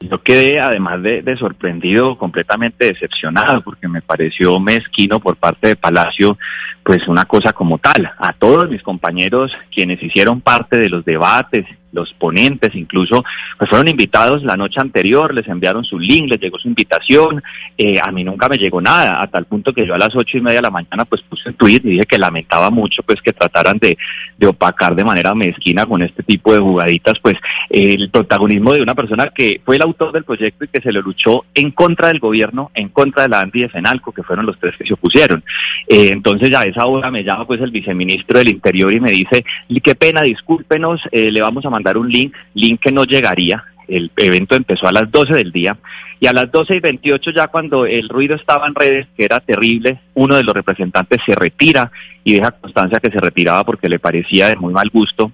Yo quedé, además de, sorprendido, completamente decepcionado, porque me pareció mezquino por parte de Palacio, pues una cosa como tal. A todos mis compañeros, quienes hicieron parte de los debates, los ponentes incluso, pues fueron invitados la noche anterior, les enviaron su link, les llegó su invitación, eh, a mí nunca me llegó nada, a tal punto que yo a las ocho y media de la mañana pues puse un tweet y dije que lamentaba mucho pues que trataran de, de opacar de manera mezquina con este tipo de jugaditas pues el protagonismo de una persona que fue el autor del proyecto y que se lo luchó en contra del gobierno, en contra de la ANDI de FENALCO, que fueron los tres que se opusieron. Eh, entonces ya a esa hora me llama pues el viceministro del Interior y me dice, qué pena, discúlpenos, eh, le vamos a mandar un link, link que no llegaría. El evento empezó a las 12 del día y a las 12 y 28 ya cuando el ruido estaba en redes, que era terrible, uno de los representantes se retira y deja constancia que se retiraba porque le parecía de muy mal gusto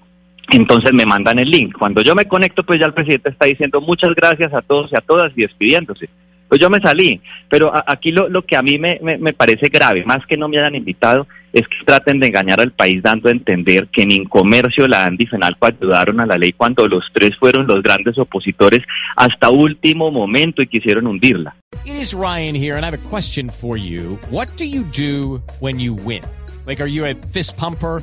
entonces me mandan el link. Cuando yo me conecto, pues ya el presidente está diciendo muchas gracias a todos y a todas y despidiéndose. Pues yo me salí. Pero aquí lo, lo que a mí me, me, parece grave, más que no me hayan invitado, es que traten de engañar al país dando a entender que ni en comercio la ANDI y FENALCO ayudaron a la ley cuando los tres fueron los grandes opositores hasta último momento y quisieron hundirla. It is Ryan here, and I have a question for you. What do you do when you win? Like, are you a fist pumper?